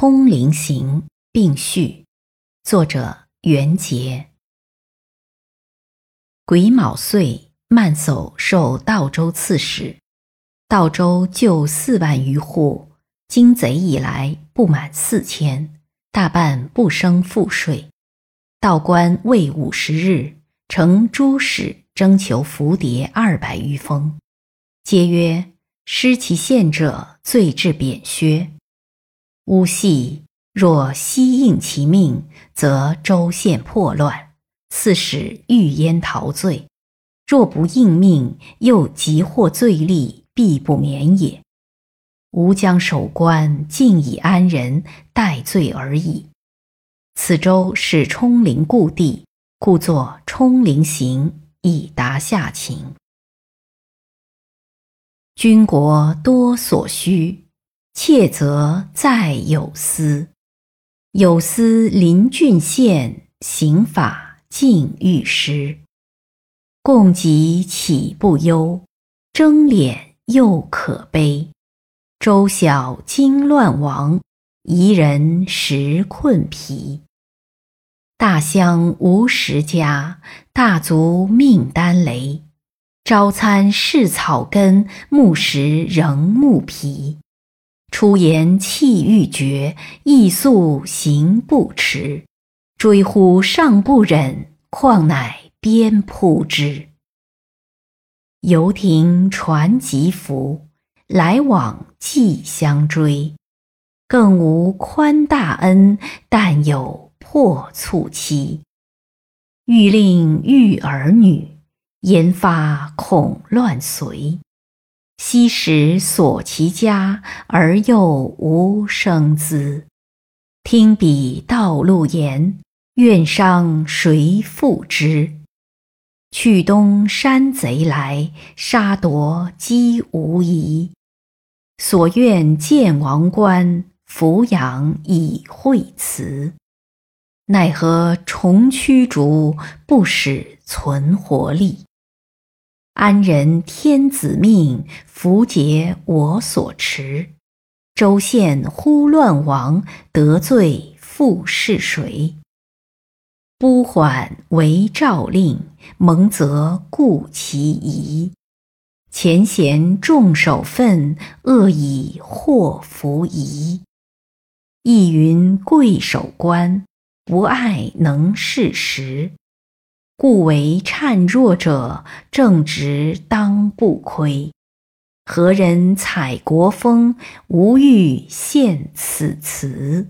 冲灵行》并序，作者袁杰。癸卯岁，曼叟受道州刺史，道州旧四万余户，经贼以来不满四千，大半不生赋税。道官未五十日，呈诸使征求符牒二百余封，皆曰：“失其县者，罪至贬削。”乌系若悉应其命，则州县破乱，刺史欲焉逃罪；若不应命，又即获罪利，必不免也。吾将守关，尽以安人，待罪而已。此州是冲陵故地，故作《冲陵行》，以达下情。军国多所需。切则在有司，有司临郡县，刑法尽欲施。共给岂不忧？争敛又可悲。周小惊乱亡，夷人食困疲。大乡无食家，大族命单雷。朝餐是草根，暮食仍木皮。出言气欲绝，意速行不迟。追乎上不忍，况乃鞭扑之。游亭传吉符，来往既相追。更无宽大恩，但有破促期。欲令育儿女，言发恐乱随。昔时所其家，而又无生资。听彼道路言，愿伤谁复之？去东山贼来，杀夺机无疑。所愿见王冠，俯仰以惠辞。奈何重驱逐，不使存活力。安人天子命，符节我所持。州县忽乱亡，得罪复是谁？不缓为诏令，蒙则顾其仪。前贤重守分，恶以祸福夷。亦云贵守官，不爱能事实。故为孱弱者，正直当不亏。何人采国风，无欲献此词？